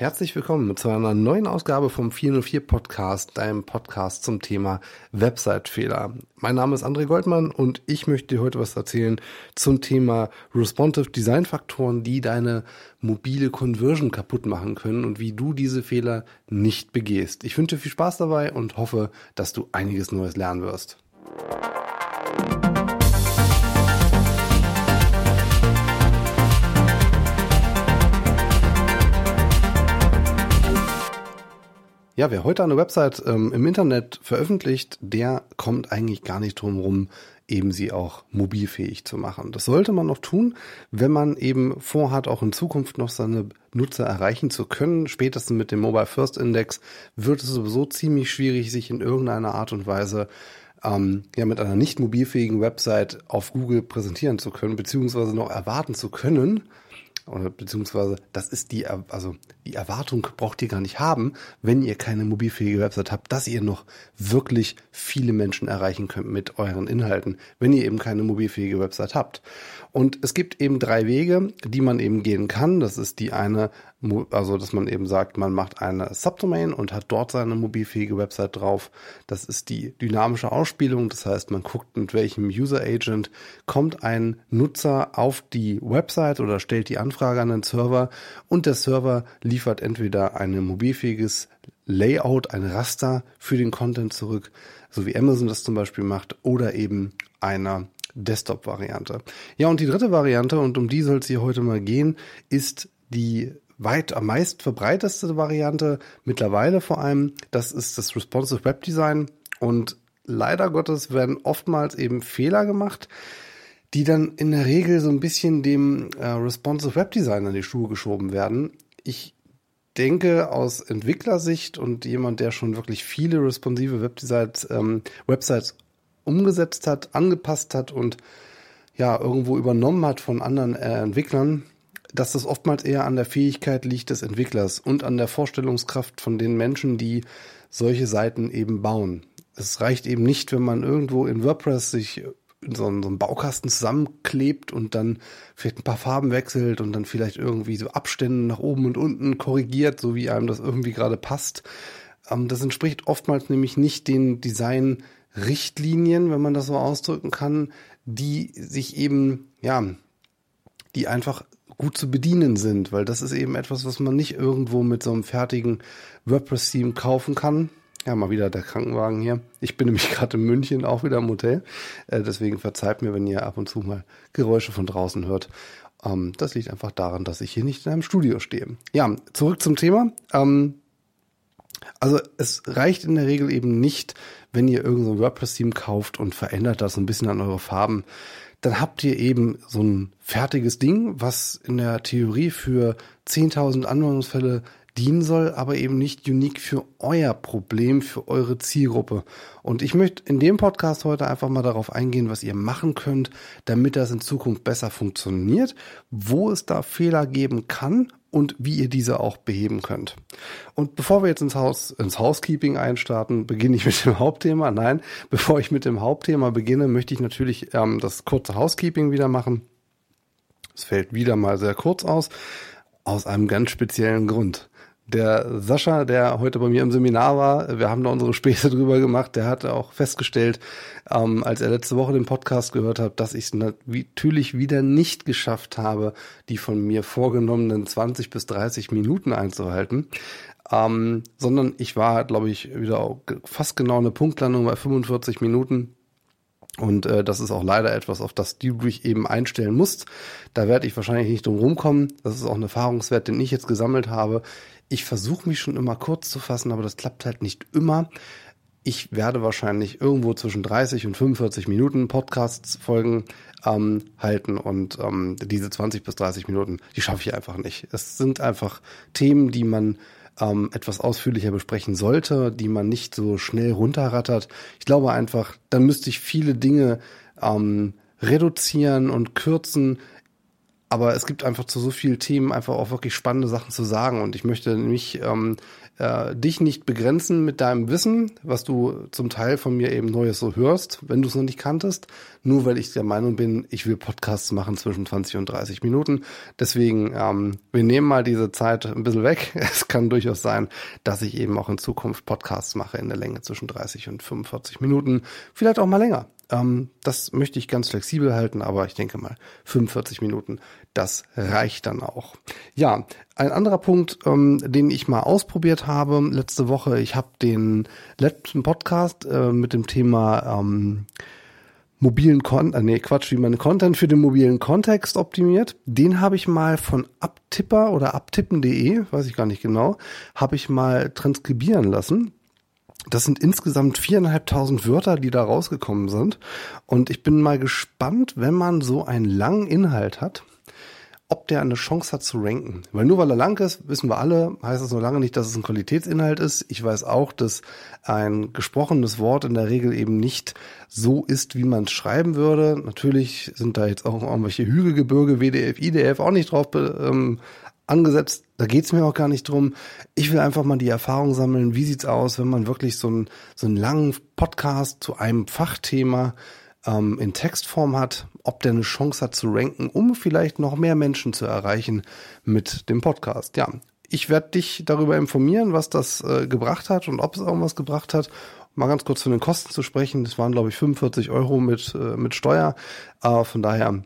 Herzlich willkommen zu einer neuen Ausgabe vom 404 Podcast, deinem Podcast zum Thema Website-Fehler. Mein Name ist André Goldmann und ich möchte dir heute was erzählen zum Thema Responsive Design Faktoren, die deine mobile Conversion kaputt machen können und wie du diese Fehler nicht begehst. Ich wünsche viel Spaß dabei und hoffe, dass du einiges Neues lernen wirst. Ja, wer heute eine Website ähm, im Internet veröffentlicht, der kommt eigentlich gar nicht drum rum, eben sie auch mobilfähig zu machen. Das sollte man noch tun, wenn man eben vorhat, auch in Zukunft noch seine Nutzer erreichen zu können. Spätestens mit dem Mobile First Index wird es sowieso ziemlich schwierig, sich in irgendeiner Art und Weise ähm, ja mit einer nicht mobilfähigen Website auf Google präsentieren zu können, beziehungsweise noch erwarten zu können, oder beziehungsweise das ist die, also die Erwartung braucht ihr gar nicht haben, wenn ihr keine mobilfähige Website habt, dass ihr noch wirklich viele Menschen erreichen könnt mit euren Inhalten, wenn ihr eben keine mobilfähige Website habt. Und es gibt eben drei Wege, die man eben gehen kann. Das ist die eine, also dass man eben sagt, man macht eine Subdomain und hat dort seine mobilfähige Website drauf. Das ist die dynamische Ausspielung. Das heißt, man guckt, mit welchem User Agent kommt ein Nutzer auf die Website oder stellt die Anfrage an den Server und der Server liefert entweder ein mobilfähiges Layout, ein Raster für den Content zurück, so wie Amazon das zum Beispiel macht, oder eben einer Desktop-Variante. Ja, und die dritte Variante, und um die soll es hier heute mal gehen, ist die weit am meist verbreiteste Variante mittlerweile vor allem. Das ist das Responsive Web Design. Und leider Gottes werden oftmals eben Fehler gemacht, die dann in der Regel so ein bisschen dem äh, Responsive Web Design an die Schuhe geschoben werden. Ich denke aus Entwicklersicht und jemand, der schon wirklich viele responsive Websites, ähm, Websites umgesetzt hat, angepasst hat und ja, irgendwo übernommen hat von anderen äh, Entwicklern, dass das oftmals eher an der Fähigkeit liegt des Entwicklers und an der Vorstellungskraft von den Menschen, die solche Seiten eben bauen. Es reicht eben nicht, wenn man irgendwo in WordPress sich in so einen, Baukasten zusammenklebt und dann vielleicht ein paar Farben wechselt und dann vielleicht irgendwie so Abstände nach oben und unten korrigiert, so wie einem das irgendwie gerade passt. Ähm, das entspricht oftmals nämlich nicht den Design Richtlinien, wenn man das so ausdrücken kann, die sich eben, ja, die einfach gut zu bedienen sind, weil das ist eben etwas, was man nicht irgendwo mit so einem fertigen WordPress-Theme kaufen kann. Ja, mal wieder der Krankenwagen hier. Ich bin nämlich gerade in München, auch wieder im Hotel. Äh, deswegen verzeiht mir, wenn ihr ab und zu mal Geräusche von draußen hört. Ähm, das liegt einfach daran, dass ich hier nicht in einem Studio stehe. Ja, zurück zum Thema. Ähm, also es reicht in der Regel eben nicht, wenn ihr irgendein so WordPress-Theme kauft und verändert das ein bisschen an eure Farben, dann habt ihr eben so ein fertiges Ding, was in der Theorie für 10.000 Anwendungsfälle dienen soll, aber eben nicht unique für euer Problem, für eure Zielgruppe. Und ich möchte in dem Podcast heute einfach mal darauf eingehen, was ihr machen könnt, damit das in Zukunft besser funktioniert, wo es da Fehler geben kann und wie ihr diese auch beheben könnt. Und bevor wir jetzt ins Haus, ins Housekeeping einstarten, beginne ich mit dem Hauptthema. Nein, bevor ich mit dem Hauptthema beginne, möchte ich natürlich ähm, das kurze Housekeeping wieder machen. Es fällt wieder mal sehr kurz aus, aus einem ganz speziellen Grund. Der Sascha, der heute bei mir im Seminar war, wir haben da unsere Späße drüber gemacht, der hat auch festgestellt, ähm, als er letzte Woche den Podcast gehört hat, dass ich es natürlich wieder nicht geschafft habe, die von mir vorgenommenen 20 bis 30 Minuten einzuhalten. Ähm, sondern ich war, glaube ich, wieder fast genau eine Punktlandung bei 45 Minuten. Und äh, das ist auch leider etwas, auf das du dich eben einstellen musst. Da werde ich wahrscheinlich nicht drum rumkommen. Das ist auch ein Erfahrungswert, den ich jetzt gesammelt habe ich versuche mich schon immer kurz zu fassen, aber das klappt halt nicht immer. Ich werde wahrscheinlich irgendwo zwischen 30 und 45 Minuten Podcasts folgen ähm, halten und ähm, diese 20 bis 30 Minuten, die schaffe ich einfach nicht. Es sind einfach Themen, die man ähm, etwas ausführlicher besprechen sollte, die man nicht so schnell runterrattert. Ich glaube einfach, dann müsste ich viele Dinge ähm, reduzieren und kürzen aber es gibt einfach zu so vielen Themen einfach auch wirklich spannende Sachen zu sagen und ich möchte mich ähm, äh, dich nicht begrenzen mit deinem Wissen, was du zum Teil von mir eben Neues so hörst, wenn du es noch nicht kanntest, nur weil ich der Meinung bin, ich will Podcasts machen zwischen 20 und 30 Minuten. Deswegen, ähm, wir nehmen mal diese Zeit ein bisschen weg. Es kann durchaus sein, dass ich eben auch in Zukunft Podcasts mache in der Länge zwischen 30 und 45 Minuten, vielleicht auch mal länger. Ähm, das möchte ich ganz flexibel halten, aber ich denke mal 45 Minuten, das reicht dann auch. Ja, ein anderer Punkt, ähm, den ich mal ausprobiert habe letzte Woche, ich habe den letzten Podcast äh, mit dem Thema ähm, mobilen Content, äh, nee, Quatsch, wie man Content für den mobilen Kontext optimiert. Den habe ich mal von Abtipper oder abtippen.de, weiß ich gar nicht genau, habe ich mal transkribieren lassen. Das sind insgesamt viereinhalbtausend Wörter, die da rausgekommen sind. Und ich bin mal gespannt, wenn man so einen langen Inhalt hat, ob der eine Chance hat zu ranken. Weil nur weil er lang ist, wissen wir alle, heißt das noch lange nicht, dass es ein Qualitätsinhalt ist. Ich weiß auch, dass ein gesprochenes Wort in der Regel eben nicht so ist, wie man es schreiben würde. Natürlich sind da jetzt auch irgendwelche Hügelgebirge, WDF, IDF auch nicht drauf ähm, angesetzt. Da geht's mir auch gar nicht drum. Ich will einfach mal die Erfahrung sammeln, wie sieht's aus, wenn man wirklich so einen, so einen langen Podcast zu einem Fachthema ähm, in Textform hat, ob der eine Chance hat zu ranken, um vielleicht noch mehr Menschen zu erreichen mit dem Podcast. Ja, ich werde dich darüber informieren, was das äh, gebracht hat und ob es irgendwas gebracht hat. Mal ganz kurz von den Kosten zu sprechen. Das waren, glaube ich, 45 Euro mit, äh, mit Steuer. Aber von daher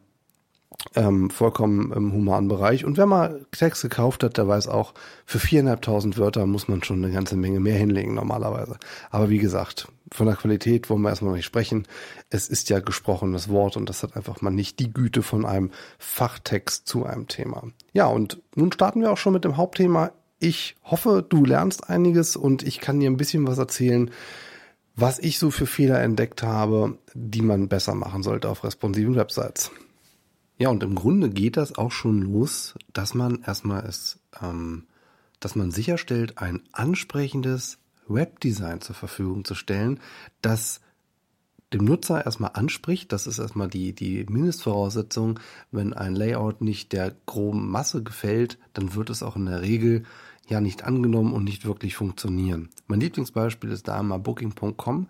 ähm, vollkommen im humanen Bereich. Und wer mal Text gekauft hat, der weiß auch, für viereinhalbtausend Wörter muss man schon eine ganze Menge mehr hinlegen normalerweise. Aber wie gesagt, von der Qualität wollen wir erstmal nicht sprechen. Es ist ja gesprochenes Wort und das hat einfach mal nicht die Güte von einem Fachtext zu einem Thema. Ja, und nun starten wir auch schon mit dem Hauptthema. Ich hoffe, du lernst einiges und ich kann dir ein bisschen was erzählen, was ich so für Fehler entdeckt habe, die man besser machen sollte auf responsiven Websites. Ja, und im Grunde geht das auch schon los, dass man erstmal es, ähm, dass man sicherstellt, ein ansprechendes Webdesign zur Verfügung zu stellen, das dem Nutzer erstmal anspricht. Das ist erstmal die, die Mindestvoraussetzung. Wenn ein Layout nicht der groben Masse gefällt, dann wird es auch in der Regel ja nicht angenommen und nicht wirklich funktionieren. Mein Lieblingsbeispiel ist da mal Booking.com,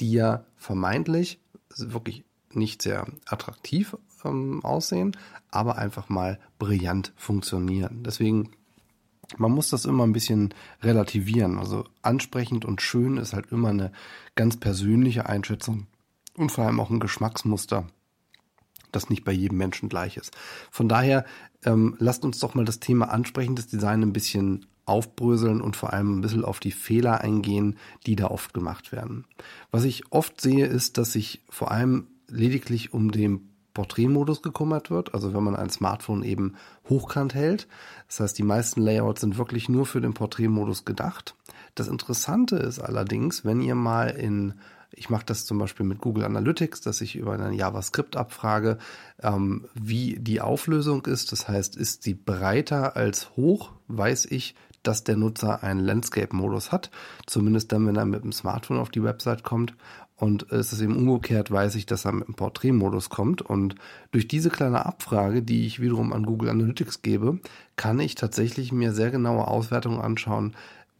die ja vermeintlich wirklich nicht sehr attraktiv ähm, aussehen, aber einfach mal brillant funktionieren. Deswegen, man muss das immer ein bisschen relativieren. Also ansprechend und schön ist halt immer eine ganz persönliche Einschätzung und vor allem auch ein Geschmacksmuster, das nicht bei jedem Menschen gleich ist. Von daher ähm, lasst uns doch mal das Thema ansprechendes Design ein bisschen aufbröseln und vor allem ein bisschen auf die Fehler eingehen, die da oft gemacht werden. Was ich oft sehe, ist, dass sich vor allem lediglich um den Porträtmodus gekümmert wird, also wenn man ein Smartphone eben hochkant hält. Das heißt, die meisten Layouts sind wirklich nur für den Porträtmodus gedacht. Das Interessante ist allerdings, wenn ihr mal in ich mache das zum Beispiel mit Google Analytics, dass ich über einen JavaScript abfrage, ähm, wie die Auflösung ist. Das heißt, ist sie breiter als hoch, weiß ich, dass der Nutzer einen Landscape-Modus hat. Zumindest dann, wenn er mit dem Smartphone auf die Website kommt. Und es ist eben umgekehrt, weiß ich, dass er mit dem Porträtmodus kommt. Und durch diese kleine Abfrage, die ich wiederum an Google Analytics gebe, kann ich tatsächlich mir sehr genaue Auswertungen anschauen,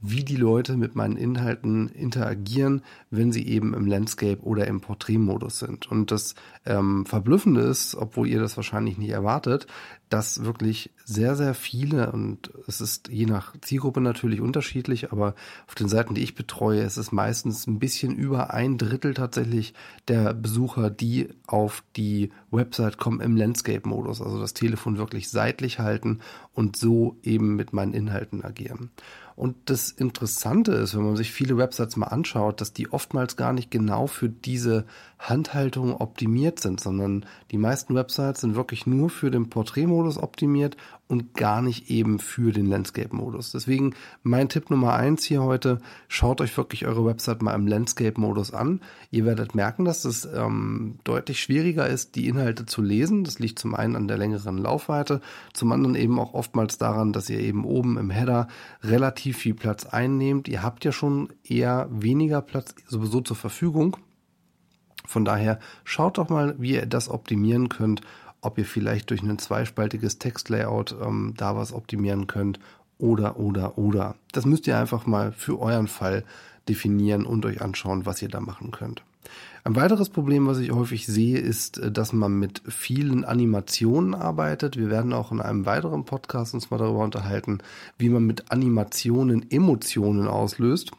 wie die Leute mit meinen Inhalten interagieren, wenn sie eben im Landscape oder im Porträtmodus sind. Und das ähm, Verblüffende ist, obwohl ihr das wahrscheinlich nicht erwartet, dass wirklich sehr, sehr viele, und es ist je nach Zielgruppe natürlich unterschiedlich, aber auf den Seiten, die ich betreue, ist es meistens ein bisschen über ein Drittel tatsächlich der Besucher, die auf die Website kommen im Landscape-Modus, also das Telefon wirklich seitlich halten und so eben mit meinen Inhalten agieren. Und das Interessante ist, wenn man sich viele Websites mal anschaut, dass die oftmals gar nicht genau für diese Handhaltung optimiert sind, sondern die meisten Websites sind wirklich nur für den Porträtmodus optimiert und gar nicht eben für den Landscape-Modus. Deswegen mein Tipp Nummer eins hier heute, schaut euch wirklich eure Website mal im Landscape-Modus an. Ihr werdet merken, dass es ähm, deutlich schwieriger ist, die Inhalte zu lesen. Das liegt zum einen an der längeren Laufweite, zum anderen eben auch oftmals daran, dass ihr eben oben im Header relativ viel Platz einnehmt. Ihr habt ja schon eher weniger Platz sowieso zur Verfügung. Von daher schaut doch mal, wie ihr das optimieren könnt ob ihr vielleicht durch ein zweispaltiges Textlayout ähm, da was optimieren könnt oder, oder, oder. Das müsst ihr einfach mal für euren Fall definieren und euch anschauen, was ihr da machen könnt. Ein weiteres Problem, was ich häufig sehe, ist, äh, dass man mit vielen Animationen arbeitet. Wir werden auch in einem weiteren Podcast uns mal darüber unterhalten, wie man mit Animationen Emotionen auslöst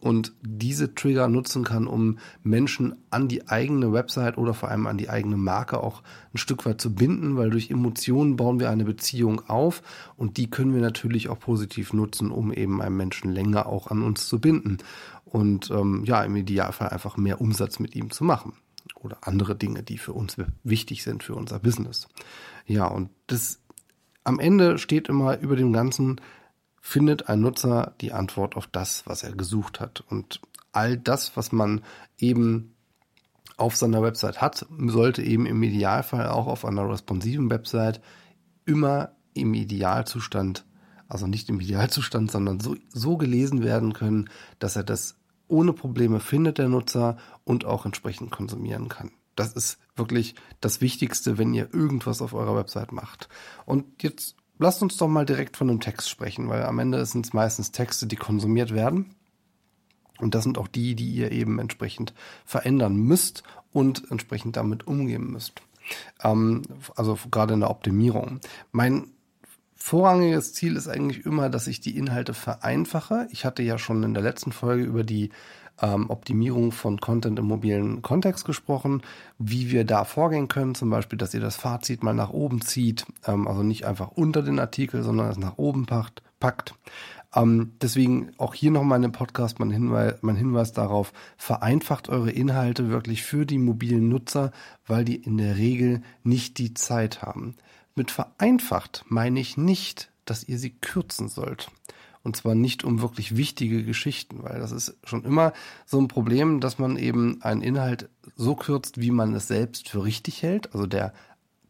und diese Trigger nutzen kann, um Menschen an die eigene Website oder vor allem an die eigene Marke auch ein Stück weit zu binden, weil durch Emotionen bauen wir eine Beziehung auf und die können wir natürlich auch positiv nutzen, um eben einen Menschen länger auch an uns zu binden und ähm, ja, im Idealfall einfach mehr Umsatz mit ihm zu machen oder andere Dinge, die für uns wichtig sind für unser Business. Ja, und das am Ende steht immer über dem Ganzen, findet ein Nutzer die Antwort auf das, was er gesucht hat. Und all das, was man eben auf seiner Website hat, sollte eben im Idealfall auch auf einer responsiven Website immer im Idealzustand, also nicht im Idealzustand, sondern so, so gelesen werden können, dass er das ohne Probleme findet, der Nutzer, und auch entsprechend konsumieren kann. Das ist wirklich das Wichtigste, wenn ihr irgendwas auf eurer Website macht. Und jetzt lasst uns doch mal direkt von einem Text sprechen, weil am Ende sind es meistens Texte, die konsumiert werden. Und das sind auch die, die ihr eben entsprechend verändern müsst und entsprechend damit umgehen müsst. Ähm, also gerade in der Optimierung. Mein vorrangiges Ziel ist eigentlich immer, dass ich die Inhalte vereinfache. Ich hatte ja schon in der letzten Folge über die ähm, Optimierung von Content im mobilen Kontext gesprochen, wie wir da vorgehen können, zum Beispiel, dass ihr das Fazit mal nach oben zieht, ähm, also nicht einfach unter den Artikel, sondern es nach oben packt. packt. Ähm, deswegen auch hier nochmal in dem Podcast mein Hinweis, mein Hinweis darauf, vereinfacht eure Inhalte wirklich für die mobilen Nutzer, weil die in der Regel nicht die Zeit haben. Mit vereinfacht meine ich nicht, dass ihr sie kürzen sollt. Und zwar nicht um wirklich wichtige Geschichten, weil das ist schon immer so ein Problem, dass man eben einen Inhalt so kürzt, wie man es selbst für richtig hält. Also der,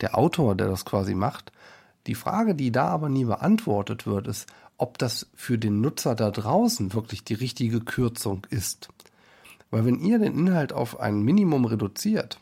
der Autor, der das quasi macht. Die Frage, die da aber nie beantwortet wird, ist, ob das für den Nutzer da draußen wirklich die richtige Kürzung ist. Weil wenn ihr den Inhalt auf ein Minimum reduziert,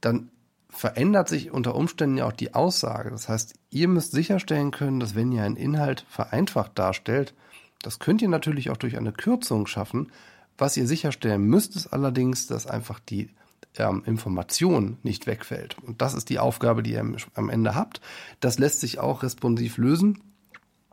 dann verändert sich unter Umständen ja auch die Aussage. Das heißt, ihr müsst sicherstellen können, dass wenn ihr einen Inhalt vereinfacht darstellt, das könnt ihr natürlich auch durch eine Kürzung schaffen. Was ihr sicherstellen müsst, ist allerdings, dass einfach die ähm, Information nicht wegfällt. Und das ist die Aufgabe, die ihr am Ende habt. Das lässt sich auch responsiv lösen.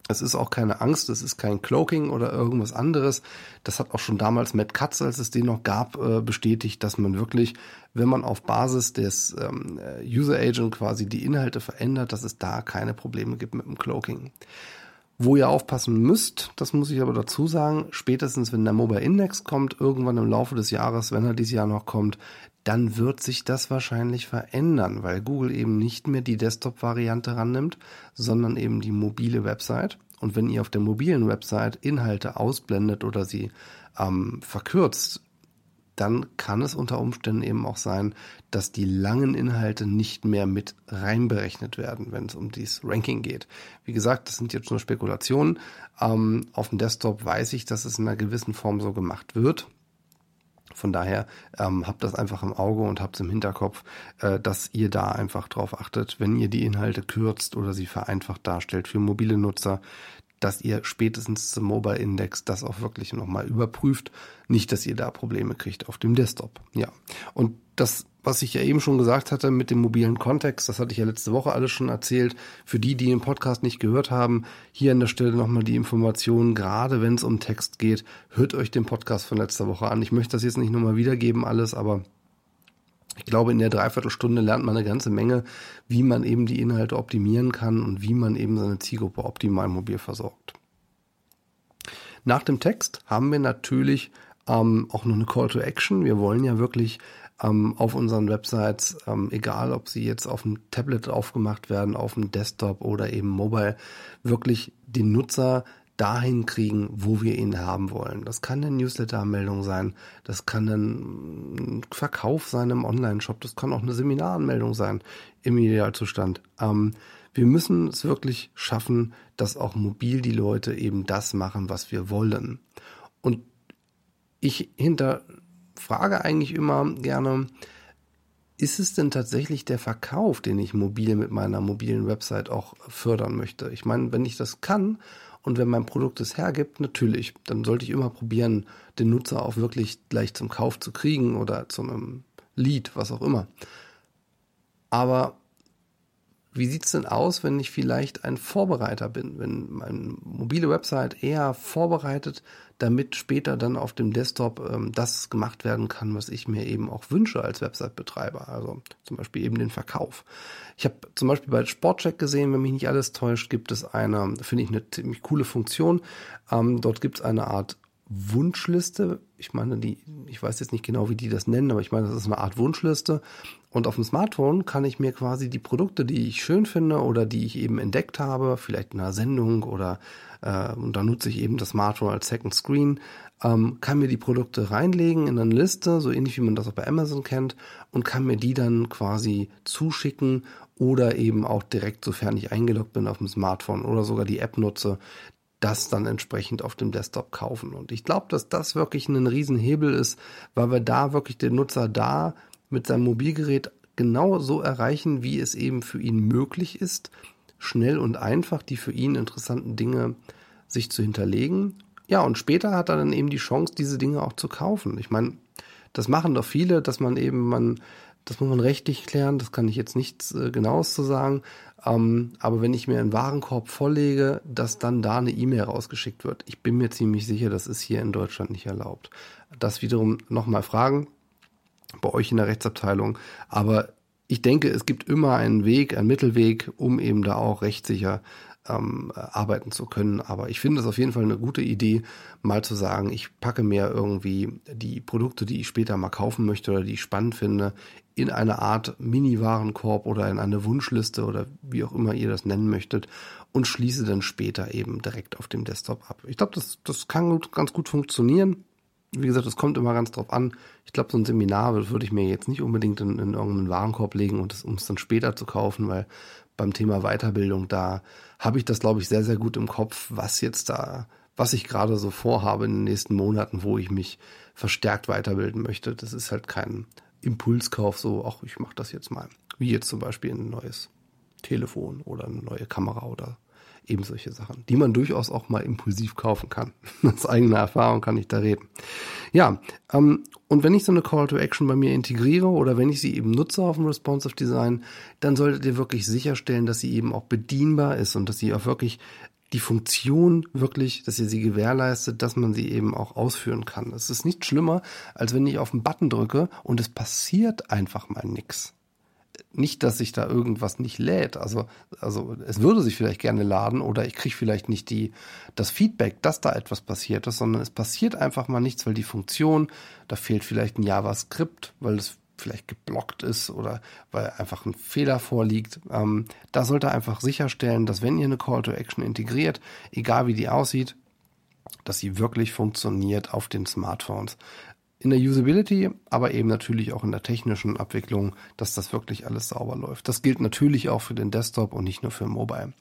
Es ist auch keine Angst, es ist kein Cloaking oder irgendwas anderes. Das hat auch schon damals Matt Katz, als es den noch gab, äh, bestätigt, dass man wirklich, wenn man auf Basis des ähm, User Agent quasi die Inhalte verändert, dass es da keine Probleme gibt mit dem Cloaking. Wo ihr aufpassen müsst, das muss ich aber dazu sagen, spätestens wenn der Mobile Index kommt, irgendwann im Laufe des Jahres, wenn er dieses Jahr noch kommt, dann wird sich das wahrscheinlich verändern, weil Google eben nicht mehr die Desktop-Variante rannimmt, sondern eben die mobile Website. Und wenn ihr auf der mobilen Website Inhalte ausblendet oder sie ähm, verkürzt, dann kann es unter Umständen eben auch sein, dass die langen Inhalte nicht mehr mit reinberechnet werden, wenn es um dieses Ranking geht. Wie gesagt, das sind jetzt nur Spekulationen. Ähm, auf dem Desktop weiß ich, dass es in einer gewissen Form so gemacht wird. Von daher ähm, habt das einfach im Auge und habt es im Hinterkopf, äh, dass ihr da einfach drauf achtet, wenn ihr die Inhalte kürzt oder sie vereinfacht darstellt für mobile Nutzer, dass ihr spätestens zum Mobile Index das auch wirklich nochmal überprüft. Nicht, dass ihr da Probleme kriegt auf dem Desktop. Ja. Und das, was ich ja eben schon gesagt hatte mit dem mobilen Kontext, das hatte ich ja letzte Woche alles schon erzählt. Für die, die den Podcast nicht gehört haben, hier an der Stelle nochmal die Information, gerade wenn es um Text geht, hört euch den Podcast von letzter Woche an. Ich möchte das jetzt nicht nochmal wiedergeben alles, aber ich glaube, in der Dreiviertelstunde lernt man eine ganze Menge, wie man eben die Inhalte optimieren kann und wie man eben seine Zielgruppe optimal mobil versorgt. Nach dem Text haben wir natürlich ähm, auch noch eine Call to Action. Wir wollen ja wirklich ähm, auf unseren Websites, ähm, egal ob sie jetzt auf dem Tablet aufgemacht werden, auf dem Desktop oder eben mobile, wirklich den Nutzer dahin kriegen, wo wir ihn haben wollen. Das kann eine Newsletter-Anmeldung sein, das kann ein Verkauf sein im Online-Shop, das kann auch eine Seminaranmeldung sein im Idealzustand. Ähm, wir müssen es wirklich schaffen, dass auch mobil die Leute eben das machen, was wir wollen. Und ich hinterfrage eigentlich immer gerne, ist es denn tatsächlich der Verkauf, den ich mobil mit meiner mobilen Website auch fördern möchte? Ich meine, wenn ich das kann und wenn mein Produkt es hergibt, natürlich, dann sollte ich immer probieren, den Nutzer auch wirklich gleich zum Kauf zu kriegen oder zu einem Lead, was auch immer. Aber wie sieht's denn aus, wenn ich vielleicht ein Vorbereiter bin, wenn meine mobile Website eher vorbereitet, damit später dann auf dem Desktop ähm, das gemacht werden kann, was ich mir eben auch wünsche als Website-Betreiber, also zum Beispiel eben den Verkauf. Ich habe zum Beispiel bei Sportcheck gesehen, wenn mich nicht alles täuscht, gibt es eine, finde ich eine ziemlich coole Funktion. Ähm, dort gibt es eine Art Wunschliste. Ich meine, die, ich weiß jetzt nicht genau, wie die das nennen, aber ich meine, das ist eine Art Wunschliste. Und auf dem Smartphone kann ich mir quasi die Produkte, die ich schön finde oder die ich eben entdeckt habe, vielleicht in einer Sendung oder äh, und da nutze ich eben das Smartphone als Second Screen, ähm, kann mir die Produkte reinlegen in eine Liste, so ähnlich wie man das auch bei Amazon kennt, und kann mir die dann quasi zuschicken oder eben auch direkt, sofern ich eingeloggt bin auf dem Smartphone oder sogar die App nutze, das dann entsprechend auf dem Desktop kaufen. Und ich glaube, dass das wirklich ein Riesenhebel ist, weil wir da wirklich den Nutzer da mit seinem Mobilgerät genau so erreichen, wie es eben für ihn möglich ist, schnell und einfach die für ihn interessanten Dinge sich zu hinterlegen. Ja, und später hat er dann eben die Chance, diese Dinge auch zu kaufen. Ich meine, das machen doch viele, dass man eben, man, das muss man rechtlich klären, das kann ich jetzt nichts äh, Genaues zu sagen, ähm, aber wenn ich mir einen Warenkorb vorlege, dass dann da eine E-Mail rausgeschickt wird, ich bin mir ziemlich sicher, das ist hier in Deutschland nicht erlaubt. Das wiederum nochmal fragen bei euch in der Rechtsabteilung. Aber ich denke, es gibt immer einen Weg, einen Mittelweg, um eben da auch rechtssicher ähm, arbeiten zu können. Aber ich finde es auf jeden Fall eine gute Idee, mal zu sagen, ich packe mir irgendwie die Produkte, die ich später mal kaufen möchte oder die ich spannend finde, in eine Art Mini-Warenkorb oder in eine Wunschliste oder wie auch immer ihr das nennen möchtet und schließe dann später eben direkt auf dem Desktop ab. Ich glaube, das, das kann gut, ganz gut funktionieren. Wie gesagt, es kommt immer ganz drauf an. Ich glaube, so ein Seminar würde ich mir jetzt nicht unbedingt in, in irgendeinen Warenkorb legen, und um es dann später zu kaufen, weil beim Thema Weiterbildung, da habe ich das, glaube ich, sehr, sehr gut im Kopf, was jetzt da, was ich gerade so vorhabe in den nächsten Monaten, wo ich mich verstärkt weiterbilden möchte. Das ist halt kein Impulskauf, so, ach, ich mache das jetzt mal. Wie jetzt zum Beispiel ein neues Telefon oder eine neue Kamera oder eben solche Sachen, die man durchaus auch mal impulsiv kaufen kann. Aus eigener Erfahrung kann ich da reden. Ja, ähm, und wenn ich so eine Call to Action bei mir integriere oder wenn ich sie eben nutze auf dem Responsive Design, dann solltet ihr wirklich sicherstellen, dass sie eben auch bedienbar ist und dass sie auch wirklich die Funktion wirklich, dass ihr sie gewährleistet, dass man sie eben auch ausführen kann. Es ist nicht schlimmer, als wenn ich auf den Button drücke und es passiert einfach mal nichts nicht, dass sich da irgendwas nicht lädt. Also, also es würde sich vielleicht gerne laden oder ich kriege vielleicht nicht die, das Feedback, dass da etwas passiert ist, sondern es passiert einfach mal nichts, weil die Funktion, da fehlt vielleicht ein JavaScript, weil es vielleicht geblockt ist oder weil einfach ein Fehler vorliegt. Ähm, da sollte einfach sicherstellen, dass wenn ihr eine Call to Action integriert, egal wie die aussieht, dass sie wirklich funktioniert auf den Smartphones in der Usability, aber eben natürlich auch in der technischen Abwicklung, dass das wirklich alles sauber läuft. Das gilt natürlich auch für den Desktop und nicht nur für Mobile.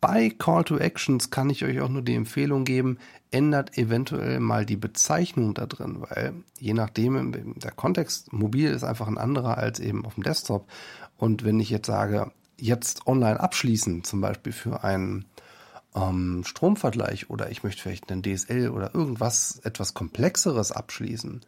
Bei Call to Actions kann ich euch auch nur die Empfehlung geben, ändert eventuell mal die Bezeichnung da drin, weil je nachdem, der Kontext mobil ist einfach ein anderer als eben auf dem Desktop. Und wenn ich jetzt sage, jetzt online abschließen, zum Beispiel für einen ähm, Stromvergleich oder ich möchte vielleicht einen DSL oder irgendwas etwas Komplexeres abschließen,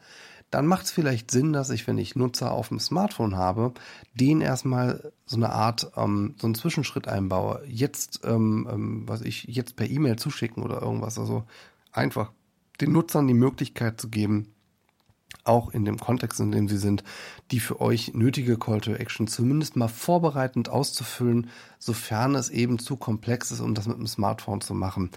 dann macht es vielleicht Sinn, dass ich, wenn ich Nutzer auf dem Smartphone habe, den erstmal so eine Art, ähm, so einen Zwischenschritt einbaue. Jetzt, ähm, ähm, was ich jetzt per E-Mail zuschicken oder irgendwas. Also einfach den Nutzern die Möglichkeit zu geben, auch in dem Kontext, in dem sie sind, die für euch nötige Call to Action zumindest mal vorbereitend auszufüllen, sofern es eben zu komplex ist, um das mit dem Smartphone zu machen.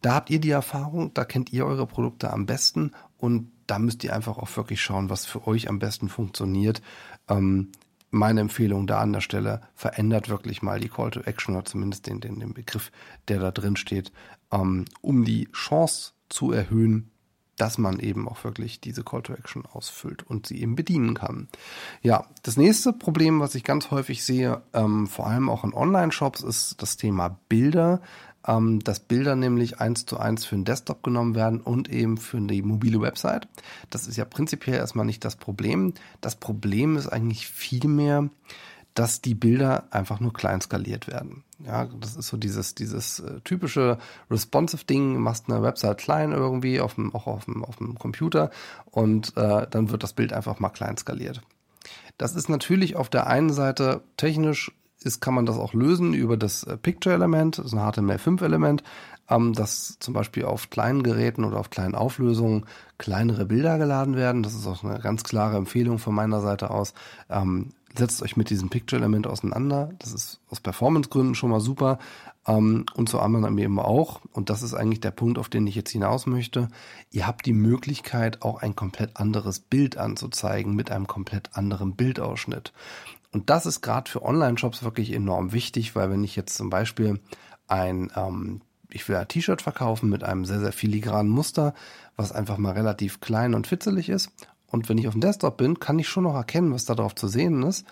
Da habt ihr die Erfahrung, da kennt ihr eure Produkte am besten und da müsst ihr einfach auch wirklich schauen, was für euch am besten funktioniert. Ähm, meine Empfehlung da an der Stelle, verändert wirklich mal die Call to Action oder zumindest den, den, den Begriff, der da drin steht, ähm, um die Chance zu erhöhen, dass man eben auch wirklich diese Call to Action ausfüllt und sie eben bedienen kann. Ja, das nächste Problem, was ich ganz häufig sehe, ähm, vor allem auch in Online-Shops, ist das Thema Bilder. ähm, dass Bilder nämlich eins zu eins für den Desktop genommen werden und eben für die mobile Website. Das ist ja prinzipiell erstmal nicht das Problem. Das Problem ist eigentlich vielmehr, dass die Bilder einfach nur klein skaliert werden. Ja, das ist so dieses, dieses äh, typische responsive Ding, machst eine Website klein irgendwie, auf dem, auch auf dem, auf dem Computer und äh, dann wird das Bild einfach mal klein skaliert. Das ist natürlich auf der einen Seite technisch ist, kann man das auch lösen über das äh, Picture-Element, das ist ein HTML5-Element, ähm, dass zum Beispiel auf kleinen Geräten oder auf kleinen Auflösungen kleinere Bilder geladen werden. Das ist auch eine ganz klare Empfehlung von meiner Seite aus. Ähm, setzt euch mit diesem Picture-Element auseinander. Das ist aus Performance-Gründen schon mal super. Ähm, und zu anderen eben auch. Und das ist eigentlich der Punkt, auf den ich jetzt hinaus möchte. Ihr habt die Möglichkeit, auch ein komplett anderes Bild anzuzeigen mit einem komplett anderen Bildausschnitt. Und das ist gerade für Online-Shops wirklich enorm wichtig, weil wenn ich jetzt zum Beispiel ein ähm, ich will ein T-Shirt verkaufen mit einem sehr, sehr filigranen Muster, was einfach mal relativ klein und fitzelig ist und wenn ich auf dem Desktop bin, kann ich schon noch erkennen, was da drauf zu sehen ist.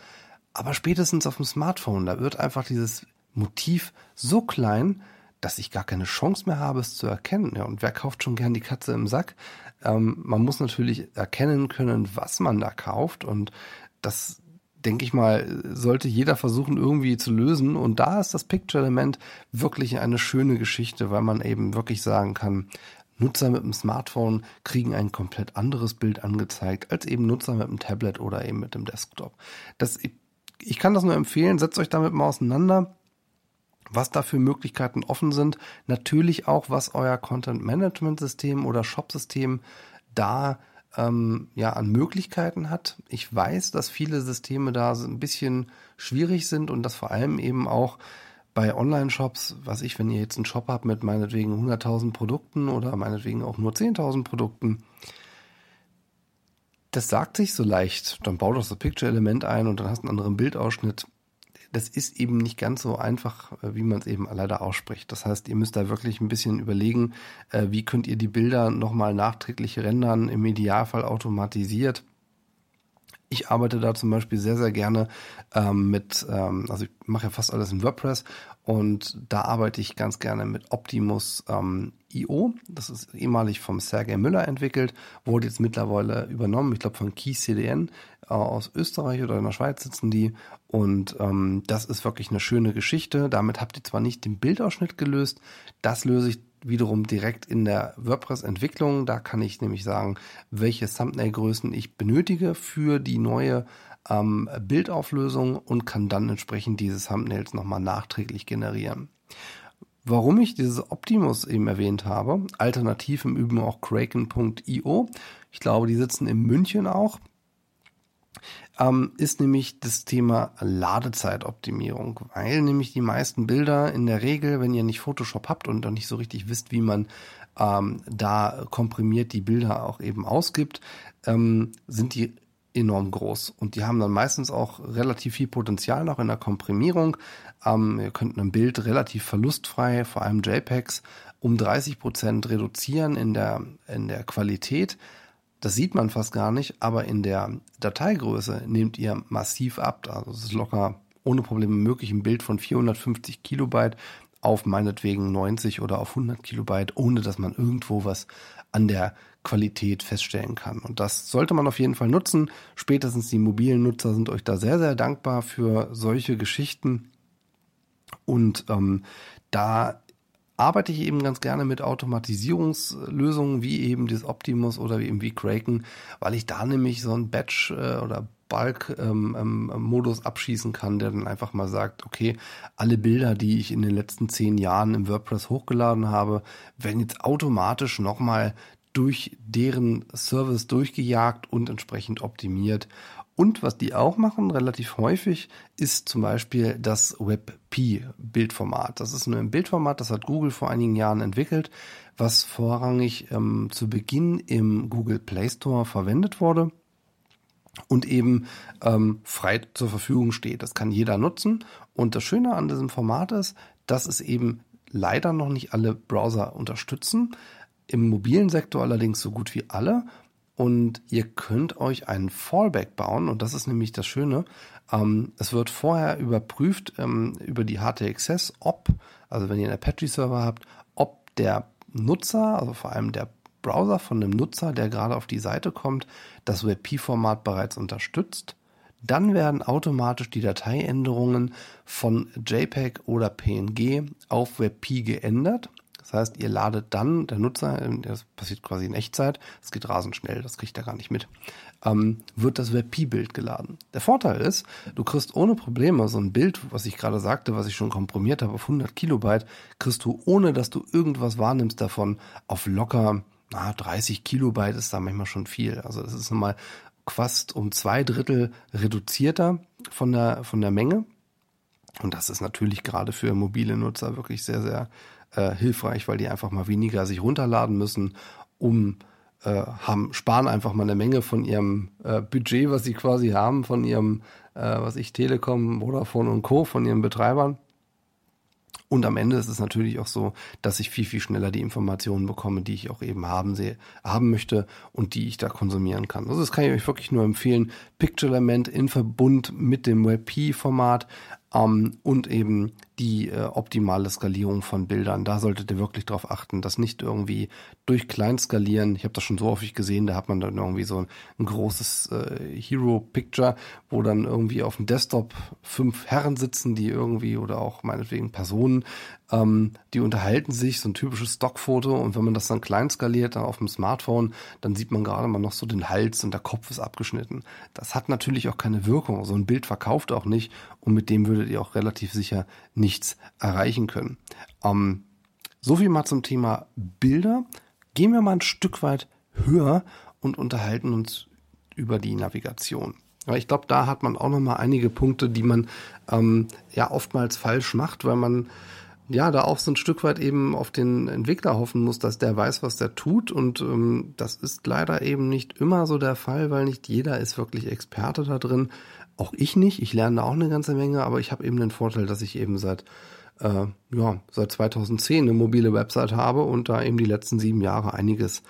Aber spätestens auf dem Smartphone, da wird einfach dieses Motiv so klein, dass ich gar keine Chance mehr habe, es zu erkennen. Ja, und wer kauft schon gern die Katze im Sack? Ähm, man muss natürlich erkennen können, was man da kauft. Und das, denke ich mal, sollte jeder versuchen irgendwie zu lösen. Und da ist das Picture-Element wirklich eine schöne Geschichte, weil man eben wirklich sagen kann, Nutzer mit dem Smartphone kriegen ein komplett anderes Bild angezeigt als eben Nutzer mit dem Tablet oder eben mit dem Desktop. Das, ich kann das nur empfehlen, setzt euch damit mal auseinander was da für Möglichkeiten offen sind. Natürlich auch, was euer Content-Management-System oder Shop-System da ähm, ja an Möglichkeiten hat. Ich weiß, dass viele Systeme da ein bisschen schwierig sind und dass vor allem eben auch bei Online-Shops, was ich, wenn ihr jetzt einen Shop habt mit meinetwegen 100.000 Produkten oder meinetwegen auch nur 10.000 Produkten, das sagt sich so leicht. Dann bau doch das Picture-Element ein und dann hast du einen anderen Bildausschnitt. Das ist eben nicht ganz so einfach, äh, wie man es eben leider ausspricht. Das heißt, ihr müsst da wirklich ein bisschen überlegen, äh, wie könnt ihr die Bilder nochmal nachträglich rendern, im Idealfall automatisiert ich arbeite da zum Beispiel sehr, sehr gerne ähm, mit, ähm, also ich mache ja fast alles in WordPress und da arbeite ich ganz gerne mit Optimus ähm, IO. Das ist ehemalig vom Sergei Müller entwickelt, wurde jetzt mittlerweile übernommen, ich glaube von Key CDN äh, aus Österreich oder in der Schweiz sitzen die. Und ähm, das ist wirklich eine schöne Geschichte. Damit habt ihr zwar nicht den Bildausschnitt gelöst, das löse ich wiederum direkt in der WordPress-Entwicklung. Da kann ich nämlich sagen, welche Thumbnail-Größen ich benötige für die neue ähm, Bildauflösung und kann dann entsprechend diese Thumbnails nochmal nachträglich generieren. Warum ich dieses Optimus eben erwähnt habe, alternativ im Übrigen auch Kraken.io. Ich glaube, die sitzen in München auch ähm, ist nämlich das Thema Ladezeitoptimierung, weil nämlich die meisten Bilder in der Regel, wenn ihr nicht Photoshop habt und dann nicht so richtig wisst, wie man ähm, da komprimiert die Bilder auch eben ausgibt, ähm, sind die enorm groß und die haben dann meistens auch relativ viel Potenzial noch in der Komprimierung. Ähm, ihr könnt ein Bild relativ verlustfrei, vor allem JPEGs, um 30 Prozent reduzieren in der, in der Qualität das sieht man fast gar nicht, aber in der Dateigröße nehmt ihr massiv ab. Also es ist locker ohne Probleme möglich, ein Bild von 450 Kilobyte auf meinetwegen 90 oder auf 100 Kilobyte, ohne dass man irgendwo was an der Qualität feststellen kann. Und das sollte man auf jeden Fall nutzen. Spätestens die mobilen Nutzer sind euch da sehr, sehr dankbar für solche Geschichten. Und ähm, da arbeite ich eben ganz gerne mit Automatisierungslösungen wie eben das Optimus oder eben wie Kraken, weil ich da nämlich so ein Batch äh, oder Bulk-Modus ähm, ähm, abschießen kann, der dann einfach mal sagt, okay, alle Bilder, die ich in den letzten zehn Jahren im WordPress hochgeladen habe, werden jetzt automatisch nochmal durch deren Service durchgejagt und entsprechend optimiert. Und was die auch machen, relativ häufig, ist zum Beispiel das WebP-Bildformat. Das ist nur ein Bildformat, das hat Google vor einigen Jahren entwickelt, was vorrangig ähm, zu Beginn im Google Play Store verwendet wurde und eben ähm, frei zur Verfügung steht. Das kann jeder nutzen. Und das Schöne an diesem Format ist, dass es eben leider noch nicht alle Browser unterstützen. Im mobilen Sektor allerdings so gut wie alle. Und ihr könnt euch einen Fallback bauen und das ist nämlich das Schöne. Ähm, es wird vorher überprüft ähm, über die HT-Access, ob, also wenn ihr einen Apache-Server habt, ob der Nutzer, also vor allem der Browser von dem Nutzer, der gerade auf die Seite kommt, das WebP-Format bereits unterstützt. Dann werden automatisch die Dateiänderungen von JPEG oder PNG auf WebP geändert. Das heißt, ihr ladet dann, der Nutzer, das passiert quasi in Echtzeit, es geht rasend schnell, das kriegt er gar nicht mit, ähm, wird das WebP-Bild geladen. Der Vorteil ist, du kriegst ohne Probleme so ein Bild, was ich gerade sagte, was ich schon komprimiert habe auf 100 Kilobyte, kriegst du, ohne dass du irgendwas wahrnimmst davon, auf locker na, 30 Kilobyte ist da manchmal schon viel. Also das ist nochmal fast um zwei Drittel reduzierter von der, von der Menge. Und das ist natürlich gerade für mobile Nutzer wirklich sehr, sehr äh, hilfreich, weil die einfach mal weniger sich runterladen müssen, um äh, haben, sparen einfach mal eine Menge von ihrem äh, Budget, was sie quasi haben, von ihrem, äh, was ich, Telekom, Vodafone und Co., von ihren Betreibern und am Ende ist es natürlich auch so, dass ich viel, viel schneller die Informationen bekomme, die ich auch eben haben, sehe, haben möchte und die ich da konsumieren kann. Also das kann ich euch wirklich nur empfehlen. Picture Element in Verbund mit dem WebP-Format ähm, und eben die äh, optimale Skalierung von Bildern. Da solltet ihr wirklich darauf achten, dass nicht irgendwie durch Kleinskalieren, ich habe das schon so häufig gesehen, da hat man dann irgendwie so ein, ein großes äh, Hero-Picture, wo dann irgendwie auf dem Desktop fünf Herren sitzen, die irgendwie oder auch meinetwegen Personen, ähm, die unterhalten sich, so ein typisches Stockfoto und wenn man das dann klein skaliert dann auf dem Smartphone, dann sieht man gerade mal noch so den Hals und der Kopf ist abgeschnitten. Das hat natürlich auch keine Wirkung. So ein Bild verkauft auch nicht und mit dem würdet ihr auch relativ sicher nichts erreichen können. Ähm, so viel mal zum Thema Bilder. Gehen wir mal ein Stück weit höher und unterhalten uns über die Navigation. Aber ich glaube, da hat man auch noch mal einige Punkte, die man ähm, ja oftmals falsch macht, weil man ja da auch so ein Stück weit eben auf den Entwickler hoffen muss, dass der weiß, was der tut. Und ähm, das ist leider eben nicht immer so der Fall, weil nicht jeder ist wirklich Experte da drin. Auch ich nicht. Ich lerne da auch eine ganze Menge, aber ich habe eben den Vorteil, dass ich eben seit äh, ja seit 2010 eine mobile Website habe und da eben die letzten sieben Jahre einiges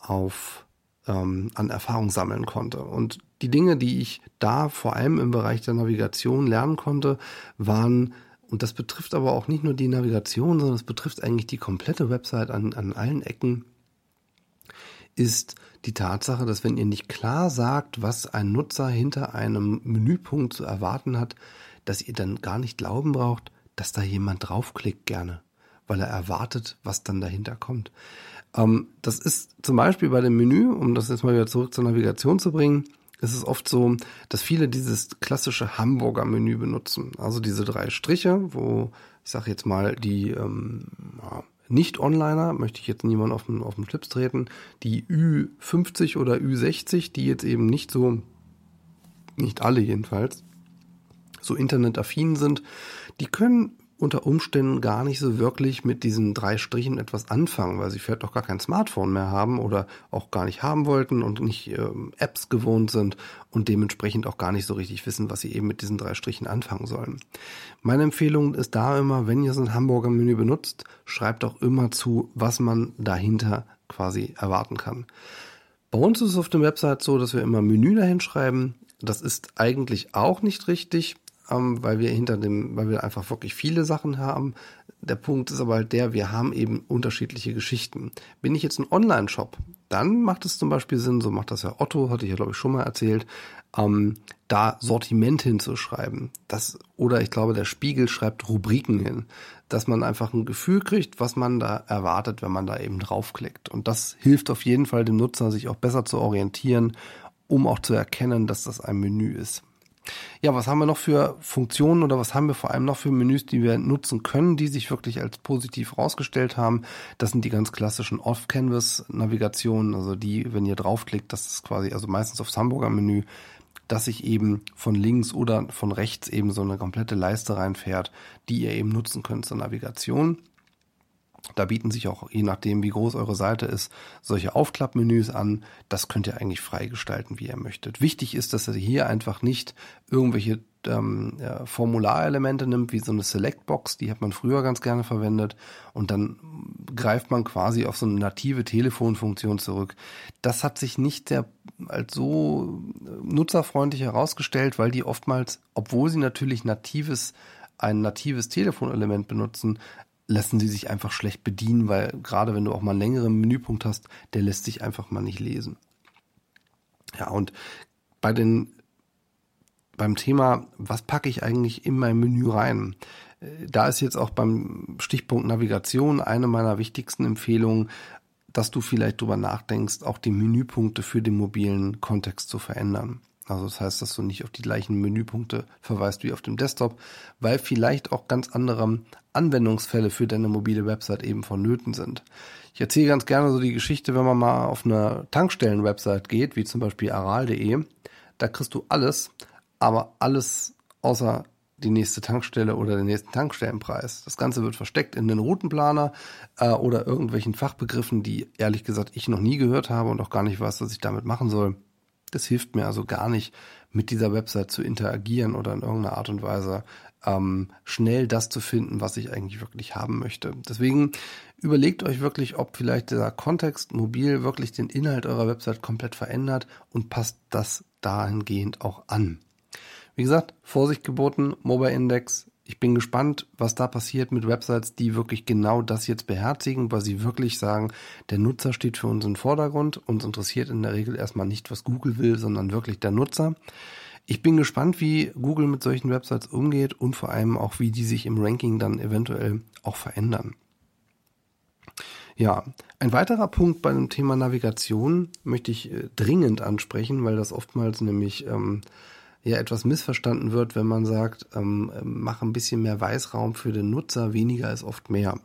auf ähm, an Erfahrung sammeln konnte. Und die Dinge, die ich da vor allem im Bereich der Navigation lernen konnte, waren und das betrifft aber auch nicht nur die Navigation, sondern es betrifft eigentlich die komplette Website an, an allen Ecken, ist die Tatsache, dass wenn ihr nicht klar sagt, was ein Nutzer hinter einem Menüpunkt zu erwarten hat, dass ihr dann gar nicht glauben braucht, dass da jemand draufklickt gerne, weil er erwartet, was dann dahinter kommt. Ähm, das ist zum Beispiel bei dem Menü, um das jetzt mal wieder zurück zur Navigation zu bringen, ist es oft so, dass viele dieses klassische Hamburger Menü benutzen. Also diese drei Striche, wo ich sage jetzt mal die ähm, nicht-Onliner, möchte ich jetzt niemand auf den, auf den Schlips treten, die Ü50 oder Ü60, die jetzt eben nicht so, nicht alle jedenfalls, so internetaffin sind, die können unter Umständen gar nicht so wirklich mit diesen drei Strichen etwas anfangen, weil sie vielleicht auch gar kein Smartphone mehr haben oder auch gar nicht haben wollten und nicht ähm, Apps gewohnt sind und dementsprechend auch gar nicht so richtig wissen, was sie eben mit diesen drei Strichen anfangen sollen. Meine Empfehlung ist da immer, wenn ihr so ein Hamburger Menü benutzt, schreibt auch immer zu, was man dahinter quasi erwarten kann. Bei uns ist es auf der Website so, dass wir immer Menü dahin schreiben. Das ist eigentlich auch nicht richtig ähm, weil wir hinter dem, weil wir einfach wirklich viele Sachen haben. Der Punkt ist aber halt der, wir haben eben unterschiedliche Geschichten. Bin ich jetzt ein Online-Shop, dann macht es zum Beispiel Sinn, so macht das ja Otto, hatte ich ja glaube ich schon mal erzählt, ähm, da Sortiment hinzuschreiben. Das, oder ich glaube, der Spiegel schreibt Rubriken hin, dass man einfach ein Gefühl kriegt, was man da erwartet, wenn man da eben draufklickt. Und das hilft auf jeden Fall dem Nutzer, sich auch besser zu orientieren, um auch zu erkennen, dass das ein Menü ist. Ja, was haben wir noch für Funktionen oder was haben wir vor allem noch für Menüs, die wir nutzen können, die sich wirklich als positiv rausgestellt haben? Das sind die ganz klassischen Off-Canvas-Navigationen, also die, wenn ihr draufklickt, das ist quasi, also meistens aufs Hamburger Menü, dass sich eben von links oder von rechts eben so eine komplette Leiste reinfährt, die ihr eben nutzen könnt zur Navigation. Da bieten sich auch, je nachdem, wie groß eure Seite ist, solche Aufklappmenüs an. Das könnt ihr eigentlich freigestalten, wie ihr möchtet. Wichtig ist, dass ihr hier einfach nicht irgendwelche ähm, ja, Formularelemente nimmt, wie so eine Selectbox, die hat man früher ganz gerne verwendet und dann greift man quasi auf so eine native Telefonfunktion zurück. Das hat sich nicht sehr als so nutzerfreundlich herausgestellt, weil die oftmals, obwohl sie natürlich natives ein natives Telefonelement benutzen, lassen sie sich einfach schlecht bedienen, weil gerade wenn du auch mal einen längeren Menüpunkt hast, der lässt sich einfach mal nicht lesen. Ja, und bei den beim Thema, was packe ich eigentlich in mein Menü rein? Äh, da ist jetzt auch beim Stichpunkt Navigation eine meiner wichtigsten Empfehlungen, dass du vielleicht drüber nachdenkst, auch die Menüpunkte für den mobilen Kontext zu verändern. Also das heißt, dass du nicht auf die gleichen Menüpunkte verweist wie auf dem Desktop, weil vielleicht auch ganz andere Anwendungsfälle für deine mobile Website eben vonnöten sind. Ich erzähle ganz gerne so die Geschichte, wenn man mal auf eine Tankstellen-Website geht, wie zum Beispiel aral.de, da kriegst du alles, aber alles außer die nächste Tankstelle oder den nächsten Tankstellenpreis. Das Ganze wird versteckt in den Routenplaner äh, oder irgendwelchen Fachbegriffen, die ehrlich gesagt ich noch nie gehört habe und auch gar nicht weiß, was ich damit machen soll. Das hilft mir also gar nicht, mit dieser Website zu interagieren oder in irgendeiner Art und Weise ähm, schnell das zu finden, was ich eigentlich wirklich haben möchte. Deswegen überlegt euch wirklich, ob vielleicht dieser Kontext mobil wirklich den Inhalt eurer Website komplett verändert und passt das dahingehend auch an. Wie gesagt, Vorsicht geboten, Mobile Index ich bin gespannt, was da passiert mit Websites, die wirklich genau das jetzt beherzigen, weil sie wirklich sagen, der Nutzer steht für uns im Vordergrund. Uns interessiert in der Regel erstmal nicht, was Google will, sondern wirklich der Nutzer. Ich bin gespannt, wie Google mit solchen Websites umgeht und vor allem auch, wie die sich im Ranking dann eventuell auch verändern. Ja, ein weiterer Punkt bei dem Thema Navigation möchte ich äh, dringend ansprechen, weil das oftmals nämlich ähm, ja etwas missverstanden wird, wenn man sagt, ähm, mach ein bisschen mehr Weißraum für den Nutzer, weniger ist oft mehr.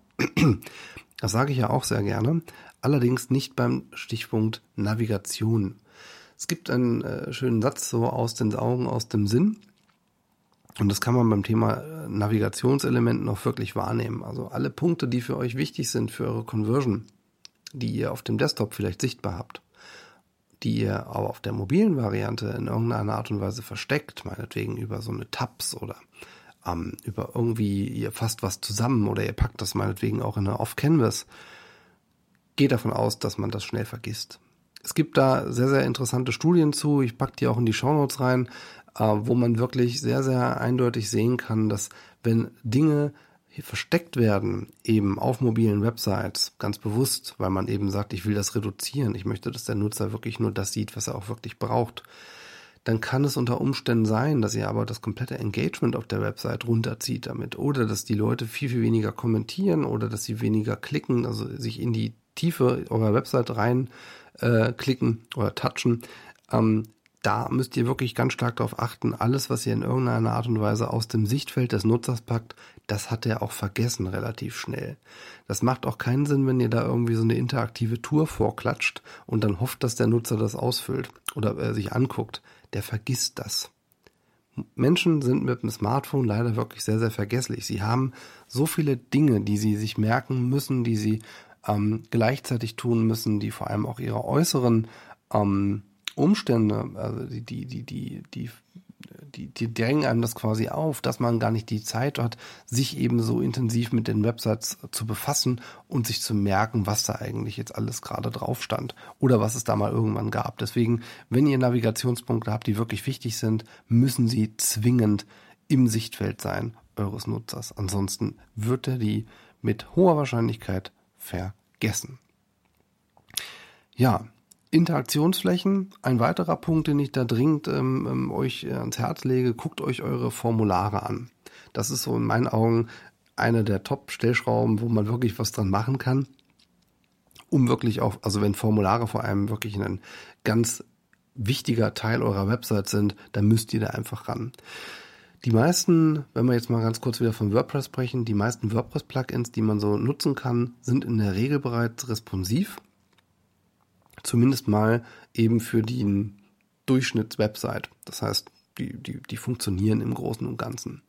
Das sage ich ja auch sehr gerne, allerdings nicht beim Stichpunkt Navigation. Es gibt einen äh, schönen Satz so aus den Augen, aus dem Sinn. Und das kann man beim Thema äh, Navigationselementen auch wirklich wahrnehmen. Also alle Punkte, die für euch wichtig sind für eure Conversion, die ihr auf dem Desktop vielleicht sichtbar habt, die ihr aber auf der mobilen Variante in irgendeiner Art und Weise versteckt, meinetwegen über so eine Tabs oder ähm, über irgendwie, ihr fasst was zusammen oder ihr packt das meinetwegen auch in eine Off-Canvas, geht davon aus, dass man das schnell vergisst. Es gibt da sehr, sehr interessante Studien zu, ich packe die auch in die Shownotes rein, äh, wo man wirklich sehr, sehr eindeutig sehen kann, dass wenn Dinge versteckt werden, eben auf mobilen Websites, ganz bewusst, weil man eben sagt, ich will das reduzieren, ich möchte, dass der Nutzer wirklich nur das sieht, was er auch wirklich braucht, dann kann es unter Umständen sein, dass ihr aber das komplette Engagement auf der Website runterzieht damit oder dass die Leute viel, viel weniger kommentieren oder dass sie weniger klicken, also sich in die Tiefe eurer Website rein äh, klicken oder touchen. Ähm, da müsst ihr wirklich ganz stark darauf achten, alles, was ihr in irgendeiner Art und Weise aus dem Sichtfeld des Nutzers packt, das hat er auch vergessen relativ schnell. Das macht auch keinen Sinn, wenn ihr da irgendwie so eine interaktive Tour vorklatscht und dann hofft, dass der Nutzer das ausfüllt oder äh, sich anguckt. Der vergisst das. Menschen sind mit dem Smartphone leider wirklich sehr, sehr vergesslich. Sie haben so viele Dinge, die sie sich merken müssen, die sie ähm, gleichzeitig tun müssen, die vor allem auch ihre äußeren ähm, Umstände, also die, die, die, die, die, die, die drängen einem das quasi auf, dass man gar nicht die Zeit hat, sich eben so intensiv mit den Websites zu befassen und sich zu merken, was da eigentlich jetzt alles gerade drauf stand oder was es da mal irgendwann gab. Deswegen, wenn ihr Navigationspunkte habt, die wirklich wichtig sind, müssen sie zwingend im Sichtfeld sein eures Nutzers. Ansonsten wird er die mit hoher Wahrscheinlichkeit vergessen. Ja, Interaktionsflächen, ein weiterer Punkt, den ich da dringend ähm, ähm, euch ans Herz lege, guckt euch eure Formulare an. Das ist so in meinen Augen eine der Top-Stellschrauben, wo man wirklich was dran machen kann, um wirklich auch, also wenn Formulare vor allem wirklich ein ganz wichtiger Teil eurer Website sind, dann müsst ihr da einfach ran. Die meisten, wenn wir jetzt mal ganz kurz wieder von WordPress sprechen, die meisten WordPress-Plugins, die man so nutzen kann, sind in der Regel bereits responsiv zumindest mal eben für die Durchschnittswebsite. Das heißt, die, die, die funktionieren im Großen und Ganzen.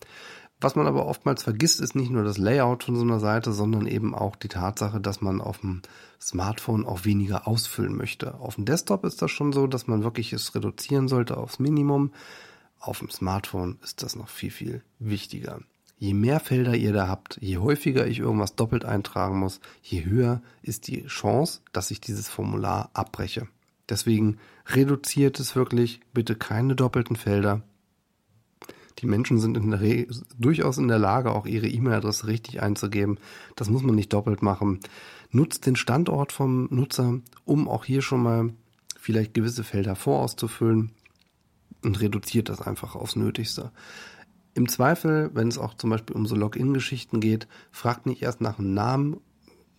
Was man aber oftmals vergisst, ist nicht nur das Layout von so einer Seite, sondern eben auch die Tatsache, dass man auf dem Smartphone auch weniger ausfüllen möchte. Auf dem Desktop ist das schon so, dass man wirklich es reduzieren sollte aufs Minimum. Auf dem Smartphone ist das noch viel, viel wichtiger. Je mehr Felder ihr da habt, je häufiger ich irgendwas doppelt eintragen muss, je höher ist die Chance, dass ich dieses Formular abbreche. Deswegen reduziert es wirklich bitte keine doppelten Felder. Die Menschen sind in durchaus in der Lage, auch ihre E-Mail-Adresse richtig einzugeben. Das muss man nicht doppelt machen. Nutzt den Standort vom Nutzer, um auch hier schon mal vielleicht gewisse Felder vorauszufüllen und reduziert das einfach aufs Nötigste. Im Zweifel, wenn es auch zum Beispiel um so Login-Geschichten geht, fragt nicht erst nach dem Namen,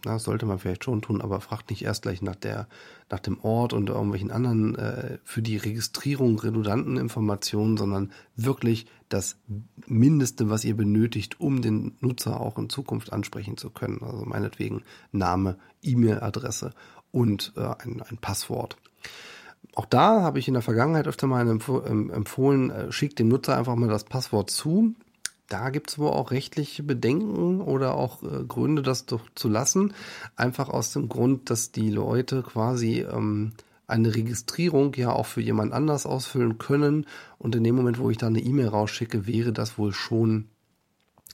das sollte man vielleicht schon tun, aber fragt nicht erst gleich nach der, nach dem Ort und irgendwelchen anderen äh, für die Registrierung redundanten Informationen, sondern wirklich das Mindeste, was ihr benötigt, um den Nutzer auch in Zukunft ansprechen zu können. Also meinetwegen Name, E-Mail-Adresse und äh, ein, ein Passwort. Auch da habe ich in der Vergangenheit öfter mal empfohlen, äh, schickt dem Nutzer einfach mal das Passwort zu. Da gibt es wohl auch rechtliche Bedenken oder auch äh, Gründe, das doch zu lassen. Einfach aus dem Grund, dass die Leute quasi ähm, eine Registrierung ja auch für jemand anders ausfüllen können. Und in dem Moment, wo ich da eine E-Mail rausschicke, wäre das wohl schon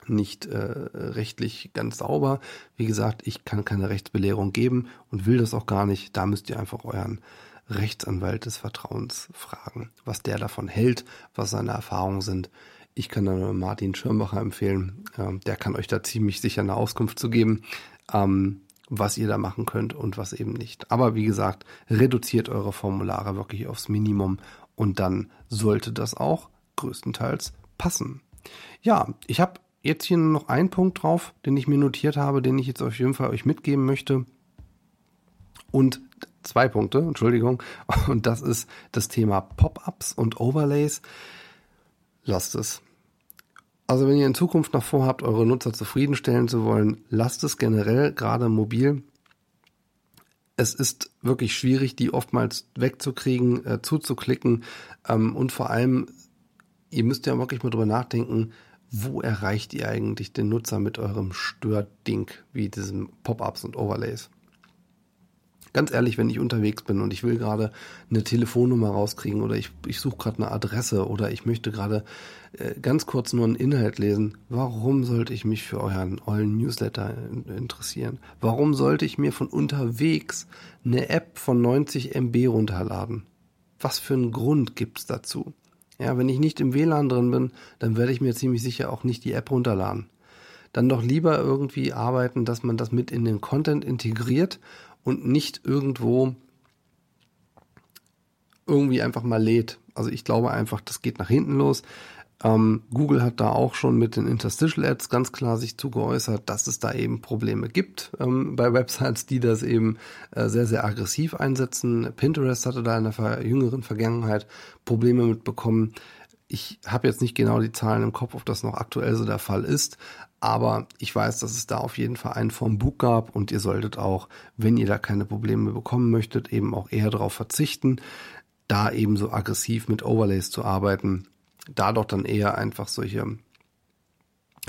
nicht äh, rechtlich ganz sauber. Wie gesagt, ich kann keine Rechtsbelehrung geben und will das auch gar nicht. Da müsst ihr einfach euren Rechtsanwalt des Vertrauens fragen, was der davon hält, was seine Erfahrungen sind. Ich kann dann Martin Schirmbacher empfehlen. Ähm, der kann euch da ziemlich sicher eine Auskunft zu geben, ähm, was ihr da machen könnt und was eben nicht. Aber wie gesagt, reduziert eure Formulare wirklich aufs Minimum und dann sollte das auch größtenteils passen. Ja, ich habe jetzt hier nur noch einen Punkt drauf, den ich mir notiert habe, den ich jetzt auf jeden Fall euch mitgeben möchte. Und zwei Punkte, Entschuldigung. Und das ist das Thema Pop-ups und Overlays. Lasst es. Also wenn ihr in Zukunft noch vorhabt, eure Nutzer zufriedenstellen zu wollen, lasst es generell, gerade mobil. Es ist wirklich schwierig, die oftmals wegzukriegen, äh, zuzuklicken ähm, und vor allem, ihr müsst ja wirklich mal drüber nachdenken, wo erreicht ihr eigentlich den Nutzer mit eurem Störding, wie diesem Pop-ups und Overlays? Ganz ehrlich, wenn ich unterwegs bin und ich will gerade eine Telefonnummer rauskriegen oder ich, ich suche gerade eine Adresse oder ich möchte gerade äh, ganz kurz nur einen Inhalt lesen, warum sollte ich mich für euren, euren Newsletter interessieren? Warum sollte ich mir von unterwegs eine App von 90 MB runterladen? Was für einen Grund gibt's dazu? Ja, wenn ich nicht im WLAN drin bin, dann werde ich mir ziemlich sicher auch nicht die App runterladen. Dann doch lieber irgendwie arbeiten, dass man das mit in den Content integriert und nicht irgendwo irgendwie einfach mal lädt. Also ich glaube einfach, das geht nach hinten los. Ähm, Google hat da auch schon mit den Interstitial Ads ganz klar sich zugeäußert, dass es da eben Probleme gibt ähm, bei Websites, die das eben äh, sehr, sehr aggressiv einsetzen. Pinterest hatte da in der jüngeren Vergangenheit Probleme mitbekommen. Ich habe jetzt nicht genau die Zahlen im Kopf, ob das noch aktuell so der Fall ist, aber ich weiß, dass es da auf jeden Fall einen vom Bug gab und ihr solltet auch, wenn ihr da keine Probleme bekommen möchtet, eben auch eher darauf verzichten, da eben so aggressiv mit Overlays zu arbeiten. Da doch dann eher einfach solche,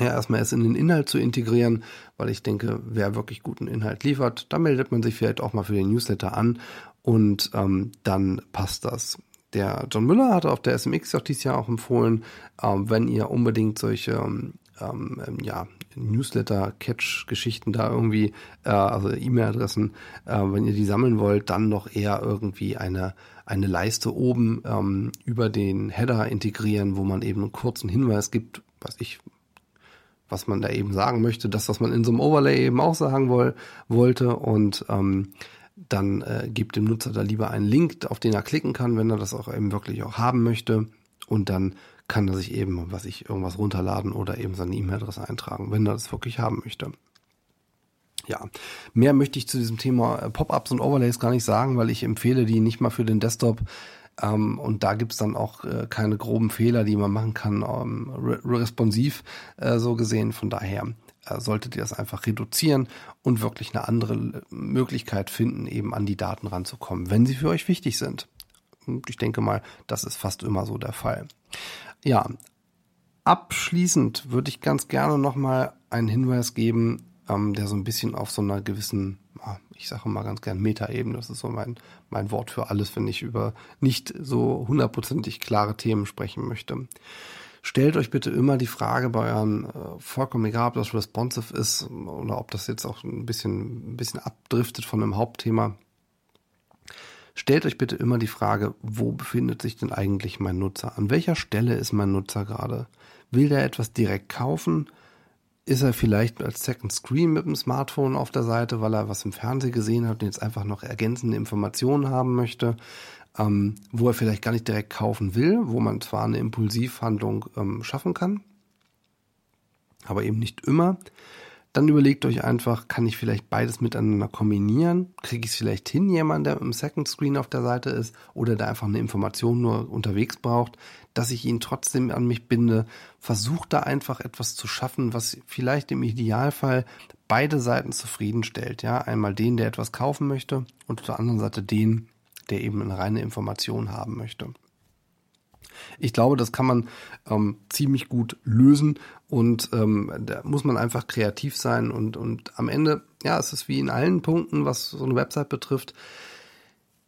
ja, erstmal erst in den Inhalt zu integrieren, weil ich denke, wer wirklich guten Inhalt liefert, da meldet man sich vielleicht auch mal für den Newsletter an und ähm, dann passt das. Der John Müller hatte auf der SMX auch dieses Jahr auch empfohlen, ähm, wenn ihr unbedingt solche ähm, ähm, ähm, ja, Newsletter-Catch-Geschichten da irgendwie, äh, also E-Mail-Adressen, äh, wenn ihr die sammeln wollt, dann noch eher irgendwie eine, eine Leiste oben ähm, über den Header integrieren, wo man eben einen kurzen Hinweis gibt, was ich, was man da eben sagen möchte, das, was man in so einem Overlay eben auch sagen woll, wollte. Und ähm, dann äh, gibt dem Nutzer da lieber einen Link, auf den er klicken kann, wenn er das auch eben wirklich auch haben möchte. Und dann kann er sich eben, was ich, irgendwas runterladen oder eben seine E-Mail-Adresse eintragen, wenn er das wirklich haben möchte. Ja, mehr möchte ich zu diesem Thema äh, Pop-ups und Overlays gar nicht sagen, weil ich empfehle die nicht mal für den Desktop. Ähm, und da gibt's dann auch äh, keine groben Fehler, die man machen kann, ähm, re responsiv äh, so gesehen. Von daher äh, solltet ihr das einfach reduzieren und wirklich eine andere Möglichkeit finden, eben an die Daten ranzukommen, wenn sie für euch wichtig sind. Und ich denke mal, das ist fast immer so der Fall. Ja, abschließend würde ich ganz gerne nochmal einen Hinweis geben, ähm, der so ein bisschen auf so einer gewissen ja, ich sage mal ganz gern Metaebene, das ist so mein, mein Wort für alles, wenn ich über nicht so hundertprozentig klare Themen sprechen möchte. Stellt euch bitte immer die Frage bei euren, äh, vollkommen egal, ob das responsive ist oder ob das jetzt auch ein bisschen, ein bisschen abdriftet von einem Hauptthema. Stellt euch bitte immer die Frage, wo befindet sich denn eigentlich mein Nutzer? An welcher Stelle ist mein Nutzer gerade? Will der etwas direkt kaufen? ist er vielleicht als Second Screen mit dem Smartphone auf der Seite, weil er was im Fernsehen gesehen hat und jetzt einfach noch ergänzende Informationen haben möchte, ähm, wo er vielleicht gar nicht direkt kaufen will, wo man zwar eine Impulsivhandlung ähm, schaffen kann, aber eben nicht immer. Dann überlegt euch einfach, kann ich vielleicht beides miteinander kombinieren? Kriege ich es vielleicht hin, jemand, der im Second Screen auf der Seite ist oder der einfach eine Information nur unterwegs braucht, dass ich ihn trotzdem an mich binde? Versucht da einfach etwas zu schaffen, was vielleicht im Idealfall beide Seiten zufriedenstellt. Ja, einmal den, der etwas kaufen möchte und auf der anderen Seite den, der eben eine reine Information haben möchte. Ich glaube, das kann man ähm, ziemlich gut lösen und ähm, da muss man einfach kreativ sein und, und am Ende, ja, es ist wie in allen Punkten, was so eine Website betrifft,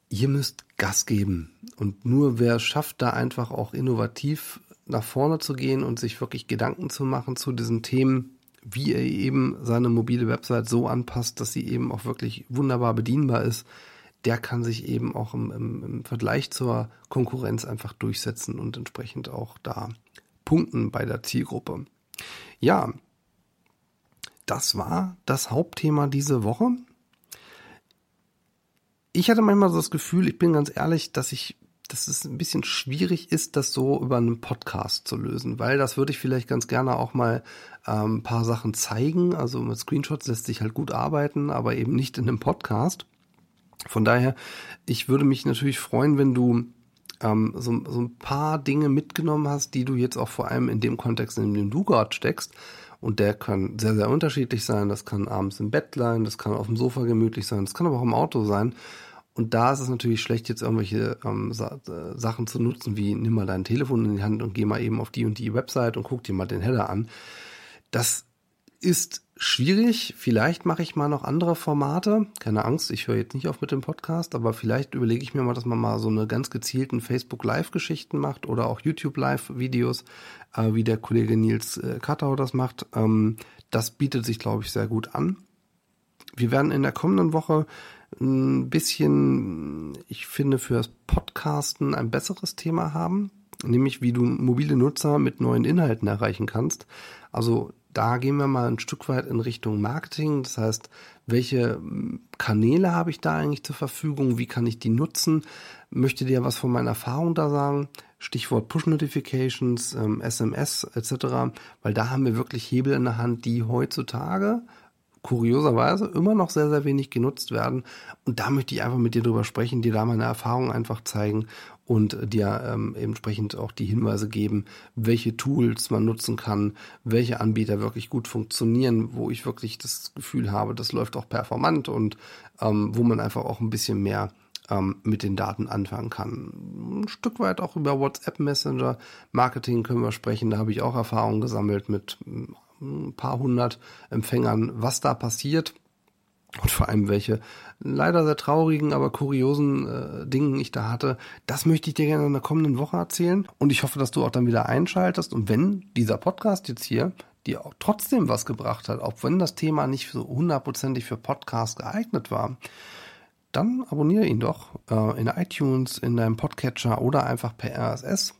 ihr müsst Gas geben und nur wer schafft, da einfach auch innovativ nach vorne zu gehen und sich wirklich Gedanken zu machen zu diesen Themen, wie er eben seine mobile Website so anpasst, dass sie eben auch wirklich wunderbar bedienbar ist, der kann sich eben auch im, im, im Vergleich zur Konkurrenz einfach durchsetzen und entsprechend auch da punkten bei der Zielgruppe. Ja, das war das Hauptthema diese Woche. Ich hatte manchmal so das Gefühl, ich bin ganz ehrlich, dass ich, dass es ein bisschen schwierig ist, das so über einen Podcast zu lösen, weil das würde ich vielleicht ganz gerne auch mal ähm, ein paar Sachen zeigen. Also mit Screenshots lässt sich halt gut arbeiten, aber eben nicht in einem Podcast. Von daher, ich würde mich natürlich freuen, wenn du ähm, so, so ein paar Dinge mitgenommen hast, die du jetzt auch vor allem in dem Kontext, in dem du gerade steckst, und der kann sehr, sehr unterschiedlich sein. Das kann abends im Bett sein, das kann auf dem Sofa gemütlich sein, das kann aber auch im Auto sein. Und da ist es natürlich schlecht, jetzt irgendwelche ähm, Sa äh, Sachen zu nutzen, wie nimm mal dein Telefon in die Hand und geh mal eben auf die und die Website und guck dir mal den Header an. Das ist schwierig. Vielleicht mache ich mal noch andere Formate. Keine Angst, ich höre jetzt nicht auf mit dem Podcast, aber vielleicht überlege ich mir mal, dass man mal so eine ganz gezielten Facebook Live-Geschichten macht oder auch YouTube Live-Videos, äh, wie der Kollege Nils äh, Kattau das macht. Ähm, das bietet sich, glaube ich, sehr gut an. Wir werden in der kommenden Woche ein bisschen, ich finde, fürs Podcasten ein besseres Thema haben, nämlich wie du mobile Nutzer mit neuen Inhalten erreichen kannst. Also da gehen wir mal ein Stück weit in Richtung Marketing. Das heißt, welche hm, Kanäle habe ich da eigentlich zur Verfügung? Wie kann ich die nutzen? Möchte dir was von meiner Erfahrung da sagen? Stichwort Push Notifications, ähm, SMS etc. Weil da haben wir wirklich Hebel in der Hand, die heutzutage kurioserweise immer noch sehr, sehr wenig genutzt werden. Und da möchte ich einfach mit dir drüber sprechen, dir da meine Erfahrungen einfach zeigen und dir ähm, entsprechend auch die Hinweise geben, welche Tools man nutzen kann, welche Anbieter wirklich gut funktionieren, wo ich wirklich das Gefühl habe, das läuft auch performant und ähm, wo man einfach auch ein bisschen mehr ähm, mit den Daten anfangen kann. Ein Stück weit auch über WhatsApp Messenger Marketing können wir sprechen. Da habe ich auch Erfahrungen gesammelt mit ein paar hundert Empfängern, was da passiert und vor allem welche leider sehr traurigen, aber kuriosen äh, Dingen ich da hatte. Das möchte ich dir gerne in der kommenden Woche erzählen und ich hoffe, dass du auch dann wieder einschaltest und wenn dieser Podcast jetzt hier dir auch trotzdem was gebracht hat, auch wenn das Thema nicht so hundertprozentig für Podcast geeignet war, dann abonniere ihn doch äh, in iTunes, in deinem Podcatcher oder einfach per RSS.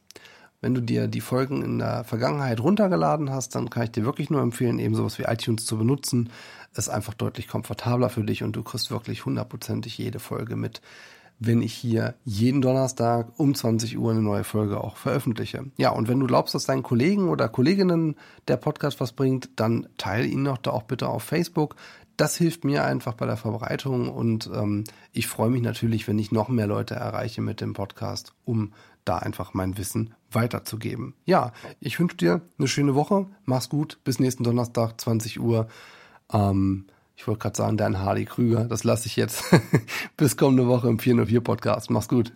Wenn du dir die Folgen in der Vergangenheit runtergeladen hast, dann kann ich dir wirklich nur empfehlen, eben sowas wie iTunes zu benutzen. Ist einfach deutlich komfortabler für dich und du kriegst wirklich hundertprozentig jede Folge mit, wenn ich hier jeden Donnerstag um 20 Uhr eine neue Folge auch veröffentliche. Ja, und wenn du glaubst, dass deinen Kollegen oder Kolleginnen der Podcast was bringt, dann teile ihn doch da auch bitte auf Facebook. Das hilft mir einfach bei der Verbreitung und ähm, ich freue mich natürlich, wenn ich noch mehr Leute erreiche mit dem Podcast, um da einfach mein Wissen weiterzugeben. Ja, ich wünsche dir eine schöne Woche. Mach's gut. Bis nächsten Donnerstag, 20 Uhr. Ähm, ich wollte gerade sagen, dein Harley Krüger. Das lasse ich jetzt. Bis kommende Woche im 404 Podcast. Mach's gut.